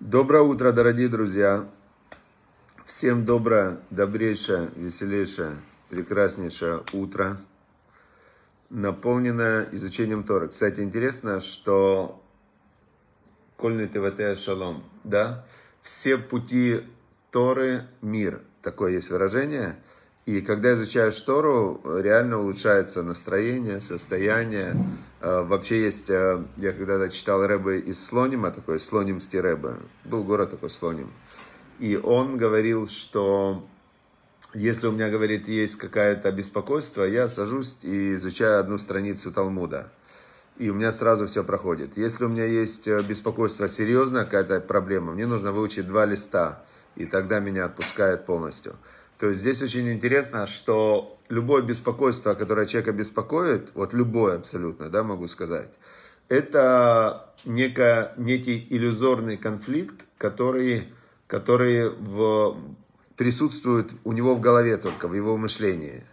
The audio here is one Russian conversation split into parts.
Доброе утро, дорогие друзья! Всем доброе, добрейшее, веселейшее, прекраснейшее утро, наполненное изучением Торы. Кстати, интересно, что Кольный ТВТ Шалом, да? Все пути Торы – мир. Такое есть выражение. И когда изучаешь Тору, реально улучшается настроение, состояние. Э, вообще есть, э, я когда-то читал Рэбе из Слонима, такой слонимский Рэбе, был город такой Слоним. И он говорил, что если у меня, говорит, есть какое-то беспокойство, я сажусь и изучаю одну страницу Талмуда. И у меня сразу все проходит. Если у меня есть э, беспокойство серьезное, какая-то проблема, мне нужно выучить два листа, и тогда меня отпускает полностью. То есть здесь очень интересно, что любое беспокойство, которое человека беспокоит, вот любое абсолютно, да, могу сказать, это некая, некий иллюзорный конфликт, который, который в, присутствует у него в голове только, в его мышлении.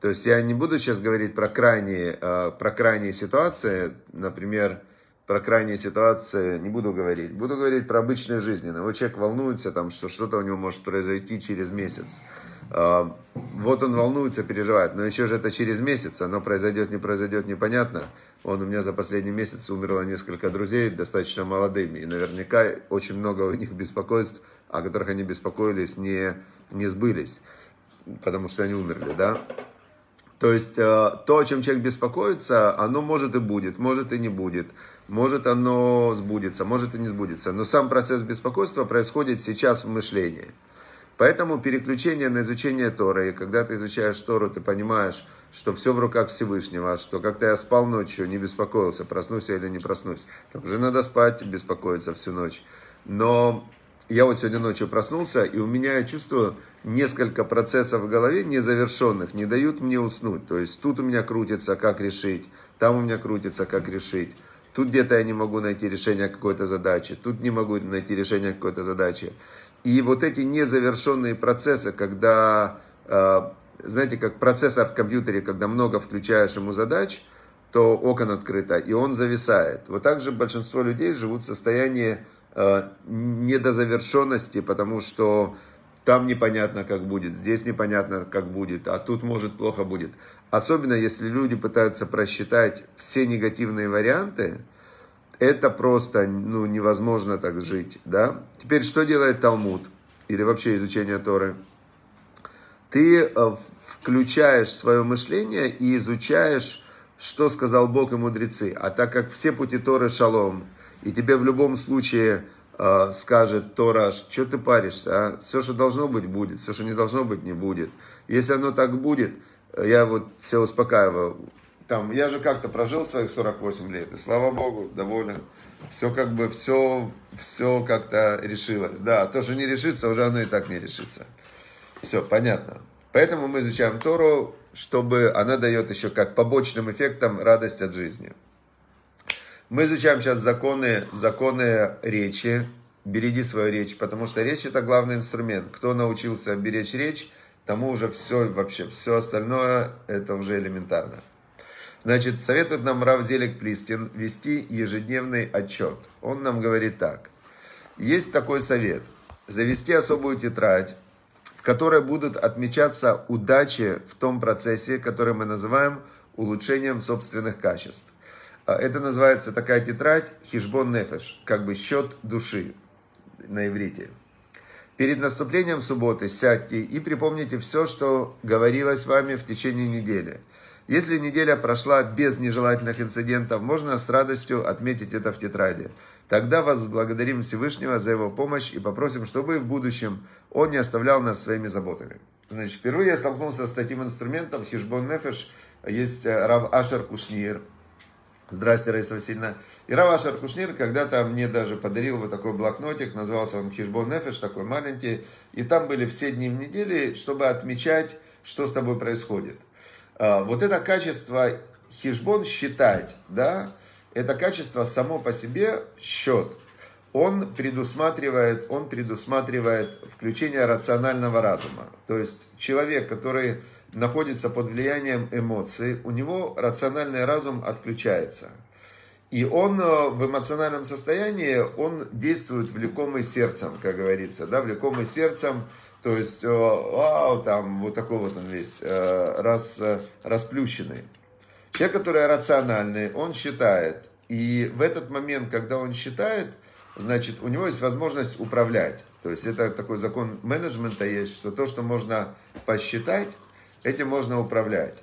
То есть я не буду сейчас говорить про крайние, э, про крайние ситуации, например, про крайние ситуации не буду говорить. Буду говорить про обычную жизнь. Вот человек волнуется, там, что что-то у него может произойти через месяц. А, вот он волнуется, переживает. Но еще же это через месяц. Оно произойдет, не произойдет, непонятно. Он у меня за последний месяц умерло несколько друзей, достаточно молодыми. И наверняка очень много у них беспокойств, о которых они беспокоились, не, не сбылись. Потому что они умерли, да? То есть э, то, о чем человек беспокоится, оно может и будет, может и не будет. Может оно сбудется, может и не сбудется. Но сам процесс беспокойства происходит сейчас в мышлении. Поэтому переключение на изучение Торы, и когда ты изучаешь Тору, ты понимаешь, что все в руках Всевышнего, что как-то я спал ночью, не беспокоился, проснусь я или не проснусь. Так уже надо спать, беспокоиться всю ночь. Но я вот сегодня ночью проснулся, и у меня, я чувствую, несколько процессов в голове незавершенных не дают мне уснуть. То есть тут у меня крутится, как решить, там у меня крутится, как решить. Тут где-то я не могу найти решение какой-то задачи, тут не могу найти решение какой-то задачи. И вот эти незавершенные процессы, когда, э, знаете, как процесса в компьютере, когда много включаешь ему задач, то окон открыто, и он зависает. Вот так же большинство людей живут в состоянии недозавершенности, потому что там непонятно, как будет, здесь непонятно, как будет, а тут, может, плохо будет. Особенно, если люди пытаются просчитать все негативные варианты, это просто ну, невозможно так жить. Да? Теперь, что делает Талмуд? Или вообще изучение Торы? Ты э, включаешь свое мышление и изучаешь, что сказал Бог и мудрецы. А так как все пути Торы шалом – и тебе в любом случае э, скажет Тора, что ты паришься, а? все, что должно быть, будет, все, что не должно быть, не будет. Если оно так будет, я вот все успокаиваю. Там, я же как-то прожил своих 48 лет, и слава Богу, доволен. Все как бы, все, все как-то решилось. Да, то, что не решится, уже оно и так не решится. Все, понятно. Поэтому мы изучаем Тору, чтобы она дает еще как побочным эффектом радость от жизни. Мы изучаем сейчас законы, законы речи. Береги свою речь, потому что речь это главный инструмент. Кто научился беречь речь, тому уже все, вообще все остальное, это уже элементарно. Значит, советует нам Рав Зелик Плистин вести ежедневный отчет. Он нам говорит так. Есть такой совет. Завести особую тетрадь, в которой будут отмечаться удачи в том процессе, который мы называем улучшением собственных качеств. А, это называется такая тетрадь Хижбон Нефеш, как бы счет души на иврите. Перед наступлением субботы сядьте и припомните все, что говорилось вами в течение недели. Если неделя прошла без нежелательных инцидентов, можно с радостью отметить это в тетради. Тогда вас благодарим Всевышнего за его помощь и попросим, чтобы в будущем он не оставлял нас своими заботами. Значит, впервые я столкнулся с таким инструментом, Хижбон Нефеш, есть э, Рав Ашер Кушнир, Здрасте, Раиса Васильевна. И Раваш Аркушнир когда-то мне даже подарил вот такой блокнотик, назывался он Хижбон Нефеш, такой маленький. И там были все дни в неделе, чтобы отмечать, что с тобой происходит. А, вот это качество Хижбон считать, да, это качество само по себе счет. Он предусматривает, он предусматривает включение рационального разума. То есть человек, который находится под влиянием эмоций, у него рациональный разум отключается. И он э, в эмоциональном состоянии, он действует влекомый сердцем, как говорится, да, влекомый сердцем, то есть, э, вау, там, вот такой вот он весь, э, рас, расплющенный. Человек, который рациональный, он считает, и в этот момент, когда он считает, значит, у него есть возможность управлять. То есть, это такой закон менеджмента есть, что то, что можно посчитать, этим можно управлять.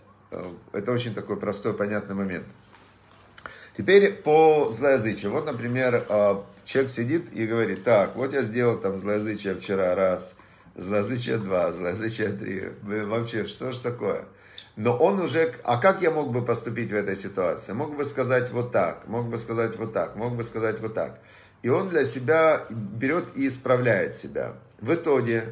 Это очень такой простой, понятный момент. Теперь по злоязычию. Вот, например, а, человек сидит и говорит, так, вот я сделал там злоязычие вчера раз, злоязычие два, злоязычие три. Вообще, что ж такое? Но он уже, а как я мог бы поступить в этой ситуации? Мог бы сказать вот так, мог бы сказать вот так, мог бы сказать вот так. И он для себя берет и исправляет себя. В итоге,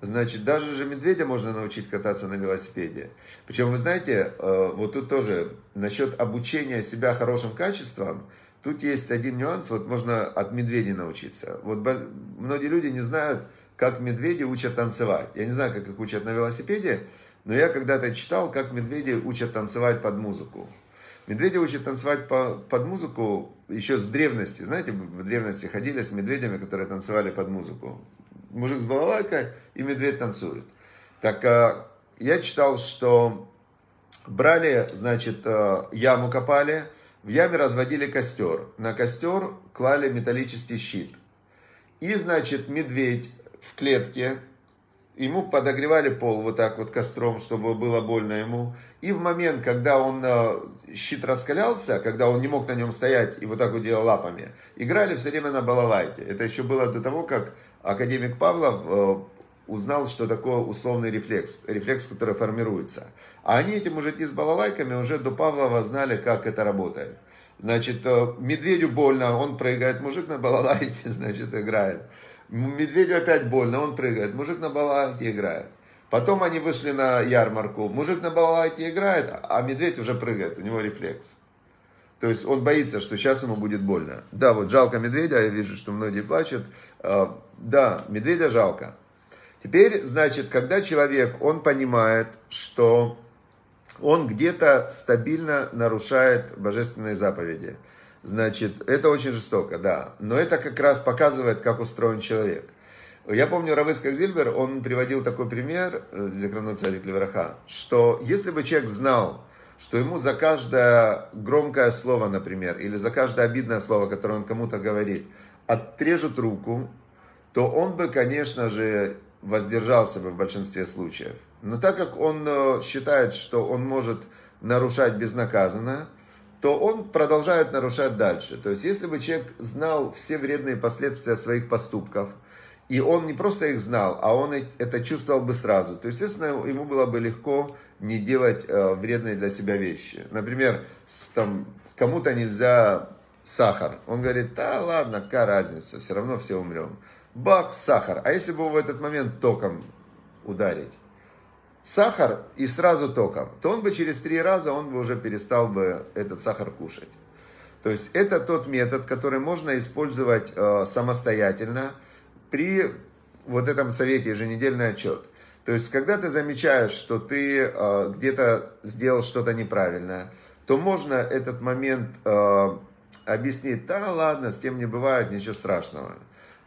Значит, даже же медведя можно научить кататься на велосипеде. Причем, вы знаете, э, вот тут тоже насчет обучения себя хорошим качествам, тут есть один нюанс, вот можно от медведей научиться. Вот многие люди не знают, как медведи учат танцевать. Я не знаю, как их учат на велосипеде, но я когда-то читал, как медведи учат танцевать под музыку. Медведи учат танцевать по, под музыку еще с древности. Знаете, в древности ходили с медведями, которые танцевали под музыку мужик с балалайкой и медведь танцует. Так э, я читал, что брали, значит, э, яму копали, в яме разводили костер. На костер клали металлический щит. И, значит, медведь в клетке, ему подогревали пол вот так вот костром, чтобы было больно ему. И в момент, когда он, э, щит раскалялся, когда он не мог на нем стоять и вот так вот делал лапами, играли все время на балалайке. Это еще было до того, как академик Павлов э, узнал, что такое условный рефлекс, рефлекс, который формируется. А они, эти мужики с балалайками, уже до Павлова знали, как это работает. Значит, э, медведю больно, он прыгает, мужик на балалайке, значит, играет. Медведю опять больно, он прыгает, мужик на балалайке играет. Потом они вышли на ярмарку, мужик на балалайке играет, а медведь уже прыгает, у него рефлекс. То есть он боится, что сейчас ему будет больно. Да, вот жалко медведя, я вижу, что многие плачут. А, да, медведя жалко. Теперь, значит, когда человек, он понимает, что он где-то стабильно нарушает божественные заповеди. Значит, это очень жестоко, да. Но это как раз показывает, как устроен человек. Я помню, Равыскак Зильбер, он приводил такой пример, э, Зекранут Цадик Левраха, что если бы человек знал, что ему за каждое громкое слово, например, или за каждое обидное слово, которое он кому-то говорит, отрежут руку, то он бы, конечно же, воздержался бы в большинстве случаев. Но так как он э, считает, что он может нарушать безнаказанно, то он продолжает нарушать дальше. То есть, если бы человек знал все вредные последствия своих поступков, и он не просто их знал, а он это чувствовал бы сразу. То, естественно, ему было бы легко не делать э, вредные для себя вещи. Например, там, кому-то нельзя сахар. Он говорит, да ладно, какая разница, все равно все умрем. Бах, сахар. А если бы в этот момент током ударить? Сахар и сразу током, то он бы через три раза, он бы уже перестал бы этот сахар кушать. То есть это тот метод, который можно использовать э, самостоятельно, при вот этом совете еженедельный отчет. То есть, когда ты замечаешь, что ты э, где-то сделал что-то неправильное, то можно этот момент э, объяснить, да ладно, с тем не бывает, ничего страшного.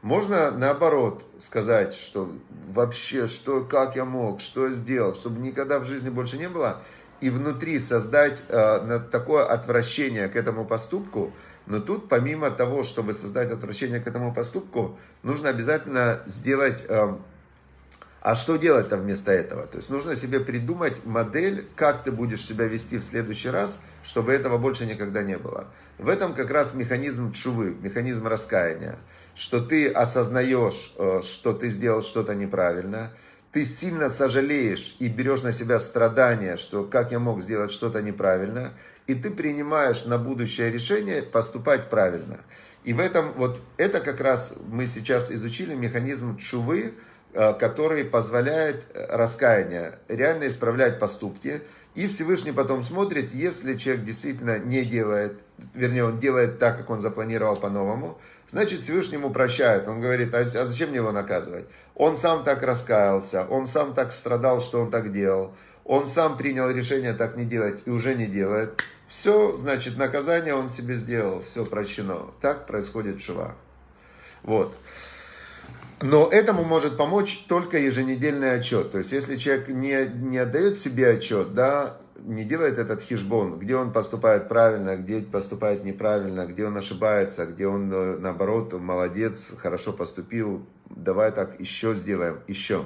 Можно наоборот сказать, что вообще, что, как я мог, что я сделал, чтобы никогда в жизни больше не было, и внутри создать э, такое отвращение к этому поступку, но тут, помимо того, чтобы создать отвращение к этому поступку, нужно обязательно сделать... Э, а что делать-то вместо этого? То есть нужно себе придумать модель, как ты будешь себя вести в следующий раз, чтобы этого больше никогда не было. В этом как раз механизм чувы, механизм раскаяния, что ты осознаешь, э, что ты сделал что-то неправильно, ты сильно сожалеешь и берешь на себя страдания, что как я мог сделать что-то неправильно, и ты принимаешь на будущее решение поступать правильно. И в этом, вот это как раз мы сейчас изучили механизм чувы, который позволяет э, раскаяние, реально исправлять поступки. И Всевышний потом смотрит, если человек действительно не делает, вернее, он делает так, как он запланировал по-новому, значит, Всевышнему прощает. Он говорит, а, а зачем мне его наказывать? Он сам так раскаялся, он сам так страдал, что он так делал. Он сам принял решение так не делать и уже не делает. Все, значит, наказание он себе сделал, все прощено. Так происходит шва. Вот. Но этому может помочь только еженедельный отчет. То есть, если человек не, не отдает себе отчет, да, не делает этот хижбон, где он поступает правильно, где поступает неправильно, где он ошибается, где он, э, наоборот, молодец, хорошо поступил, давай так еще сделаем, еще.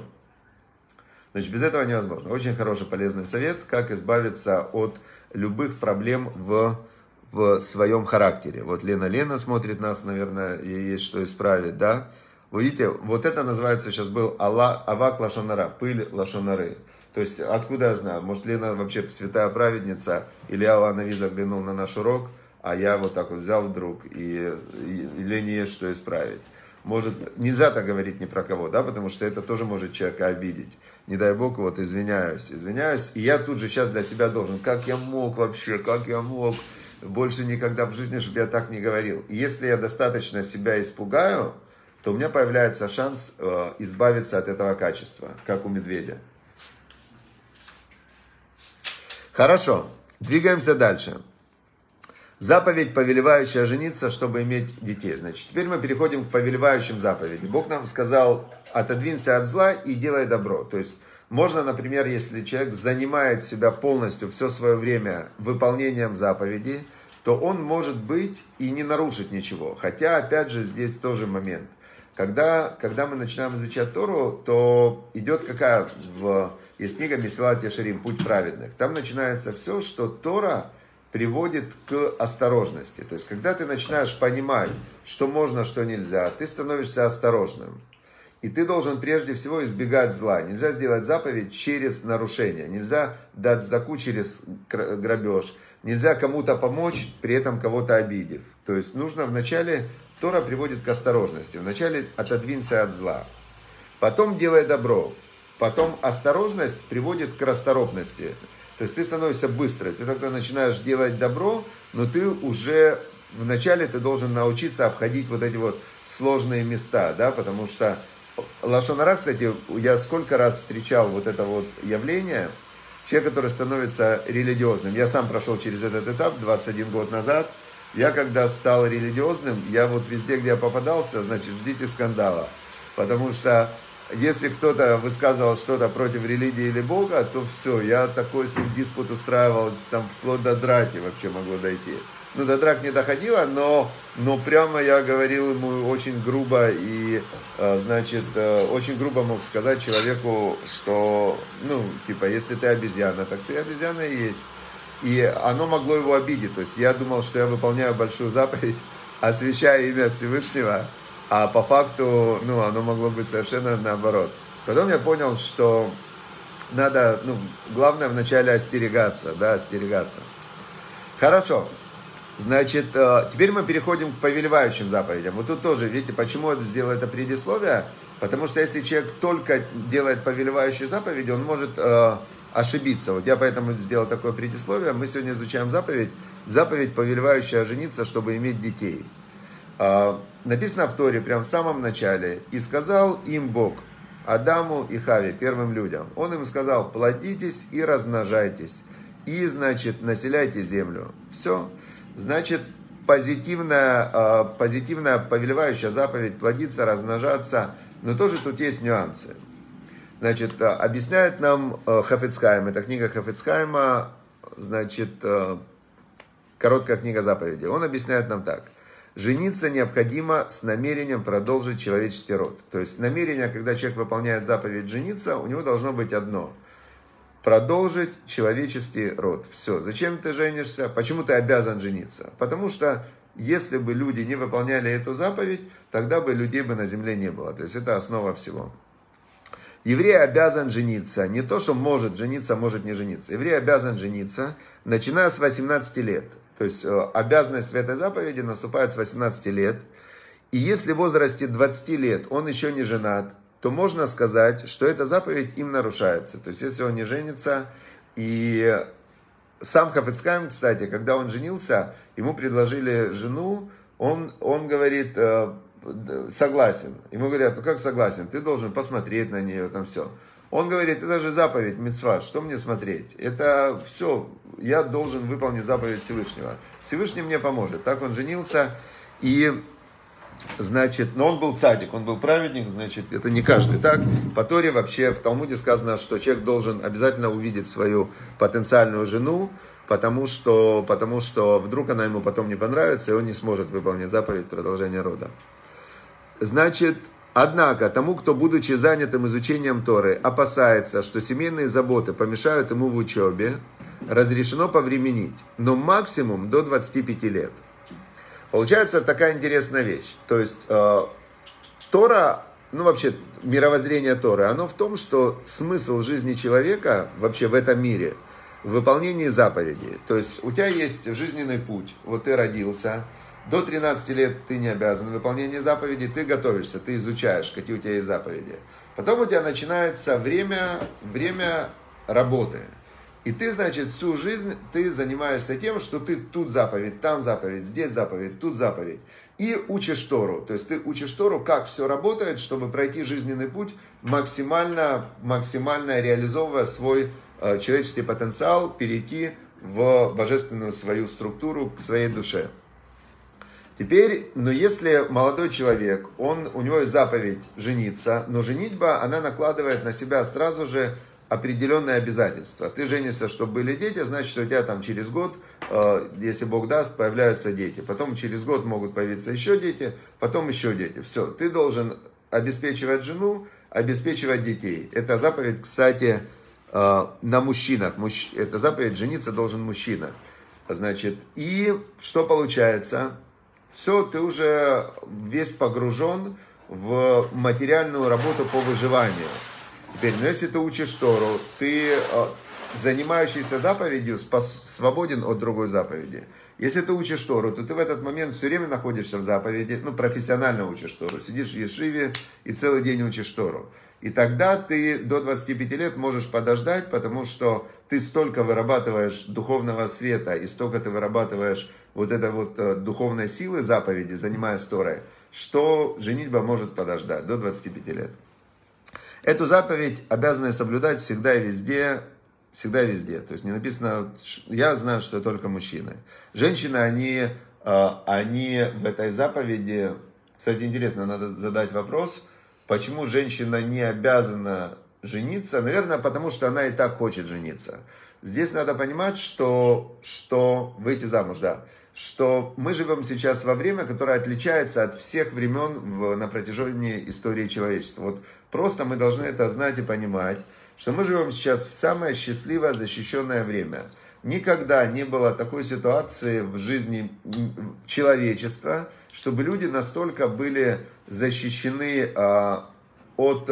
Значит, без этого невозможно. Очень хороший, полезный совет, как избавиться от любых проблем в, в своем характере. Вот Лена Лена смотрит нас, наверное, ей есть что исправить, да? Вы видите, вот это называется сейчас был Алла, Авак Лашонара, пыль Лашонары. То есть, откуда я знаю? Может, Лена вообще святая праведница, или Алла Нави заглянул на наш урок, а я вот так вот взял вдруг, и, и, и Лене есть что исправить может, нельзя так говорить ни про кого, да, потому что это тоже может человека обидеть. Не дай бог, вот извиняюсь, извиняюсь, и я тут же сейчас для себя должен, как я мог вообще, как я мог, больше никогда в жизни, чтобы я так не говорил. И если я достаточно себя испугаю, то у меня появляется шанс э, избавиться от этого качества, как у медведя. Хорошо, двигаемся дальше. Заповедь, повелевающая жениться, чтобы иметь детей. Значит, теперь мы переходим к повелевающим заповеди. Бог нам сказал, отодвинься от зла и делай добро. То есть, можно, например, если человек занимает себя полностью все свое время выполнением заповеди, то он может быть и не нарушить ничего. Хотя, опять же, здесь тоже момент. Когда, когда мы начинаем изучать Тору, то идет какая в... Есть книга Месилат Яшарим, Путь праведных. Там начинается все, что Тора приводит к осторожности. То есть, когда ты начинаешь понимать, что можно, что нельзя, ты становишься осторожным. И ты должен прежде всего избегать зла. Нельзя сделать заповедь через нарушение. Нельзя дать сдаку через грабеж. Нельзя кому-то помочь, при этом кого-то обидев. То есть нужно вначале, Тора приводит к осторожности. Вначале отодвинься от зла. Потом делай добро. Потом осторожность приводит к расторопности. То есть ты становишься быстрый, ты тогда начинаешь делать добро, но ты уже вначале ты должен научиться обходить вот эти вот сложные места, да, потому что Лашонара, кстати, я сколько раз встречал вот это вот явление, человек, который становится религиозным. Я сам прошел через этот этап 21 год назад. Я когда стал религиозным, я вот везде, где я попадался, значит, ждите скандала. Потому что если кто-то высказывал что-то против религии или Бога, то все, я такой с ним диспут устраивал, там вплоть до драки вообще могло дойти. Ну, до драк не доходило, но, но прямо я говорил ему очень грубо и, э, значит, э, очень грубо мог сказать человеку, что, ну, типа, если ты обезьяна, так ты обезьяна и есть. И оно могло его обидеть. То есть я думал, что я выполняю большую заповедь, освящая имя Всевышнего, а по факту, ну, оно могло быть совершенно наоборот. Потом я понял, что надо, ну, главное вначале остерегаться, да, остерегаться. Хорошо. Значит, э, теперь мы переходим к повелевающим заповедям. Вот тут тоже, видите, почему я сделал это предисловие? Потому что если человек только делает повелевающие заповеди, он может э, ошибиться. Вот я поэтому сделал такое предисловие. Мы сегодня изучаем заповедь. Заповедь, повелевающая жениться, чтобы иметь детей. Э, написано в Торе, прямо в самом начале, «И сказал им Бог, Адаму и Хаве, первым людям, Он им сказал, плодитесь и размножайтесь, и, значит, населяйте землю». Все. Значит, позитивная, а, позитивная повелевающая заповедь плодиться, размножаться, но тоже тут есть нюансы. Значит, а, объясняет нам а, Хафицхайм, это книга Хафицхайма, значит, короткая книга заповедей. Он объясняет нам так – Жениться необходимо с намерением продолжить человеческий род. То есть намерение, когда человек выполняет заповедь жениться, у него должно быть одно. Продолжить человеческий род. Все. Зачем ты женишься? Почему ты обязан жениться? Потому что если бы люди не выполняли эту заповедь, тогда бы людей бы на земле не было. То есть это основа всего. Еврей обязан жениться. Не то, что может жениться, может не жениться. Еврей обязан жениться, начиная с 18 лет. То есть э, обязанность святой заповеди наступает с 18 лет. И если в возрасте 20 лет он еще не женат, то можно сказать, что эта заповедь им нарушается. То есть если он не женится, и сам Хафицкайм, кстати, когда он женился, ему предложили жену, он, он говорит, э, согласен. Ему говорят, ну как согласен, ты должен посмотреть на нее, там все. Он говорит, это же заповедь, мецва, что мне смотреть? Это все, я должен выполнить заповедь Всевышнего. Всевышний мне поможет. Так он женился, и значит, но он был цадик, он был праведник, значит, это не каждый так. По Торе вообще в Талмуде сказано, что человек должен обязательно увидеть свою потенциальную жену, потому что, потому что вдруг она ему потом не понравится, и он не сможет выполнить заповедь продолжения рода. Значит, Однако, тому, кто, будучи занятым изучением Торы, опасается, что семейные заботы помешают ему в учебе, разрешено повременить, но максимум до 25 лет. Получается такая интересная вещь. То есть, э, Тора, ну вообще, мировоззрение Торы, оно в том, что смысл жизни человека вообще в этом мире в выполнении заповедей. То есть, у тебя есть жизненный путь, вот ты родился, до 13 лет ты не обязан выполнение заповедей, ты готовишься, ты изучаешь, какие у тебя есть заповеди. Потом у тебя начинается время, время работы. И ты, значит, всю жизнь ты занимаешься тем, что ты тут заповедь, там заповедь, здесь заповедь, тут заповедь. И учишь Тору. То есть ты учишь Тору, как все работает, чтобы пройти жизненный путь, максимально, максимально реализовывая свой э, человеческий потенциал, перейти в божественную свою структуру, к своей душе. Теперь, но если молодой человек, он, у него есть заповедь жениться, но женитьба, она накладывает на себя сразу же определенные обязательства. Ты женишься, чтобы были дети, значит, у тебя там через год, э, если Бог даст, появляются дети. Потом через год могут появиться еще дети, потом еще дети. Все, ты должен обеспечивать жену, обеспечивать детей. Это заповедь, кстати, э, на мужчинах. Это заповедь жениться должен мужчина. Значит, и что получается? Все, ты уже весь погружен в материальную работу по выживанию. Теперь, ну если ты учишь Тору, ты э, занимающийся заповедью спас, свободен от другой заповеди. Если ты учишь Тору, то ты в этот момент все время находишься в заповеди, ну, профессионально учишь Тору, сидишь в Ешиве и целый день учишь Тору. И тогда ты до 25 лет можешь подождать, потому что ты столько вырабатываешь духовного света и столько ты вырабатываешь вот этой вот э, духовной силы заповеди, занимаясь Торой, что женитьба может подождать до 25 лет. Эту заповедь обязаны соблюдать всегда и везде, всегда и везде. То есть не написано, я знаю, что только мужчины. Женщины, они, э, они в этой заповеди, кстати, интересно, надо задать вопрос, почему женщина не обязана жениться? Наверное, потому что она и так хочет жениться. Здесь надо понимать, что, что выйти замуж, да, что мы живем сейчас во время, которое отличается от всех времен в, на протяжении истории человечества. Вот просто мы должны это знать и понимать, что мы живем сейчас в самое счастливое, защищенное время. Никогда не было такой ситуации в жизни человечества, чтобы люди настолько были защищены а, от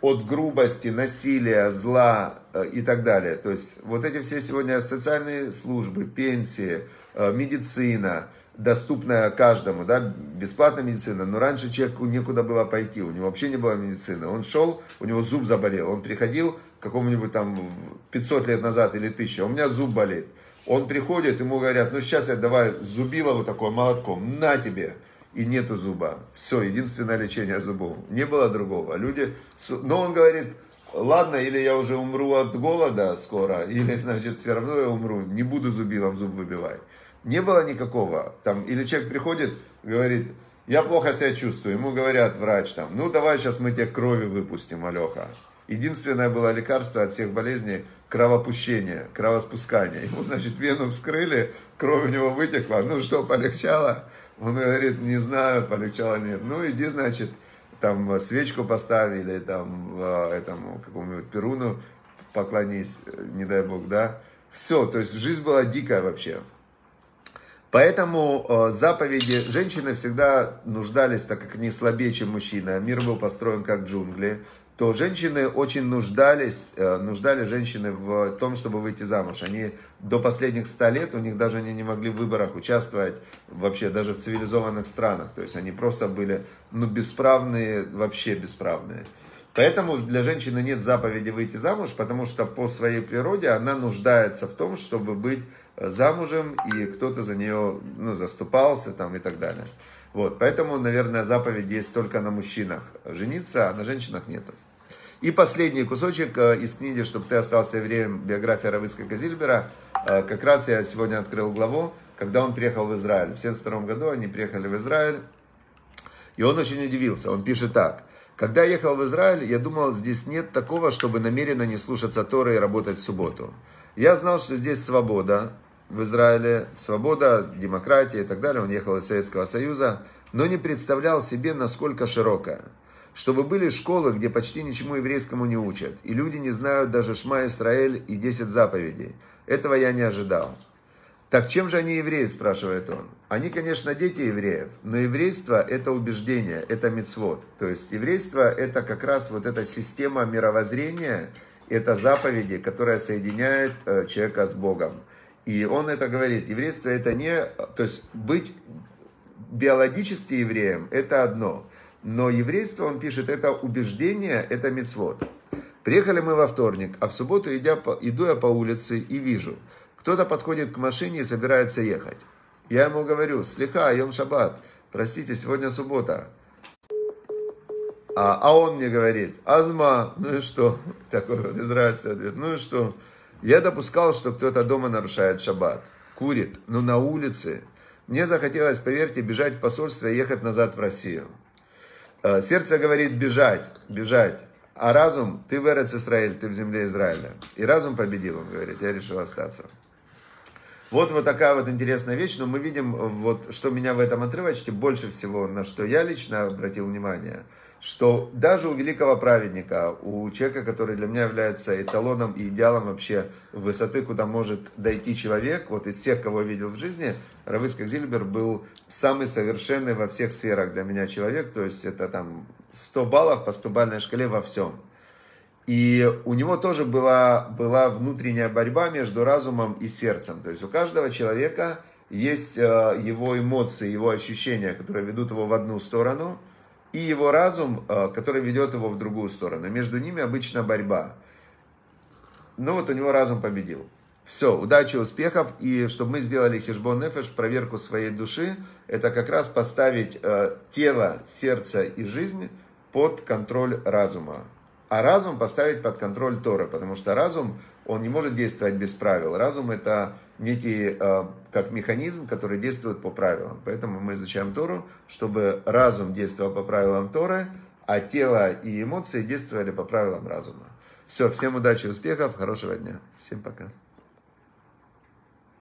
от грубости, насилия, зла э, и так далее. То есть вот эти все сегодня социальные службы, пенсии, э, медицина, доступная каждому, да, бесплатная медицина, но раньше человеку некуда было пойти, у него вообще не было медицины. Он шел, у него зуб заболел, он приходил к какому-нибудь там 500 лет назад или 1000, «А у меня зуб болит. Он приходит, ему говорят, ну сейчас я давай зубило вот такое молотком, на тебе и нету зуба. Все, единственное лечение зубов. Не было другого. Люди, но он говорит, ладно, или я уже умру от голода скоро, или, значит, все равно я умру, не буду зубилом зуб выбивать. Не было никакого. Там, или человек приходит, говорит, я плохо себя чувствую. Ему говорят, врач там, ну давай сейчас мы тебе крови выпустим, Алеха. Единственное было лекарство от всех болезней – кровопущение, кровоспускание. Ему, значит, вену вскрыли, кровь у него вытекла. Ну что, полегчало? Он говорит, не знаю, полегчало нет. Ну иди, значит, там свечку поставили, там этому какому-нибудь Перуну поклонись, не дай бог, да. Все, то есть жизнь была дикая вообще. Поэтому э, заповеди женщины всегда нуждались, так как они слабее, чем мужчина. Мир был построен как джунгли то женщины очень нуждались, э, нуждали женщины в том, чтобы выйти замуж. Они до последних ста лет, у них даже они не могли в выборах участвовать вообще даже в цивилизованных странах. То есть они просто были ну, бесправные, вообще бесправные. Поэтому для женщины нет заповеди выйти замуж, потому что по своей природе она нуждается в том, чтобы быть э, замужем, и кто-то за нее ну, заступался там, и так далее. Вот, поэтому, наверное, заповедь есть только на мужчинах жениться, а на женщинах нету. И последний кусочек э, из книги «Чтобы ты остался евреем. Биография Равыска Казильбера». Э, как раз я сегодня открыл главу, когда он приехал в Израиль. В 1972 году они приехали в Израиль. И он очень удивился. Он пишет так. Когда я ехал в Израиль, я думал, здесь нет такого, чтобы намеренно не слушаться Торы и работать в субботу. Я знал, что здесь свобода в Израиле, свобода, демократия и так далее. Он ехал из Советского Союза, но не представлял себе, насколько широкая чтобы были школы, где почти ничему еврейскому не учат, и люди не знают даже Шма Исраэль и 10 заповедей. Этого я не ожидал. Так чем же они евреи, спрашивает он. Они, конечно, дети евреев, но еврейство это убеждение, это мицвод. То есть еврейство это как раз вот эта система мировоззрения, это заповеди, которая соединяет э, человека с Богом. И он это говорит, еврейство это не, то есть быть биологически евреем это одно, но еврейство, он пишет, это убеждение, это мецвод. Приехали мы во вторник, а в субботу идя иду я по улице и вижу, кто-то подходит к машине и собирается ехать. Я ему говорю, слегка, йом шаббат, простите, сегодня суббота. А, а он мне говорит, Азма, ну и что? Такой вот израильский ответ, ну и что? Я допускал, что кто-то дома нарушает шаббат, курит, но на улице. Мне захотелось, поверьте, бежать в посольство и ехать назад в Россию. Э, сердце говорит бежать, бежать. А разум, ты в Эрец Израиль, ты в земле Израиля. И разум победил, он говорит, я решил остаться. Вот вот такая вот интересная вещь, но мы видим, вот, что меня в этом отрывочке больше всего, на что я лично обратил внимание, что даже у великого праведника, у человека, который для меня является эталоном и идеалом вообще высоты, куда может дойти человек, вот из всех, кого я видел в жизни, Равыскак Зильбер был самый совершенный во всех сферах для меня человек, то есть это там 100 баллов по 100 бальной шкале во всем. И у него тоже была, была внутренняя борьба между разумом и сердцем. То есть у каждого человека есть э, его эмоции, его ощущения, которые ведут его в одну сторону, и его разум, э, который ведет его в другую сторону. Между ними обычно борьба. Ну вот у него разум победил. Все, удачи, успехов. И чтобы мы сделали хижбон нефеш, проверку своей души, это как раз поставить э, тело, сердце и жизнь под контроль разума а разум поставить под контроль Тора, потому что разум, он не может действовать без правил. Разум это некий, э, как механизм, который действует по правилам. Поэтому мы изучаем Тору, чтобы разум действовал по правилам Торы, а тело и эмоции действовали по правилам разума. Все, всем удачи, успехов, хорошего дня. Всем пока.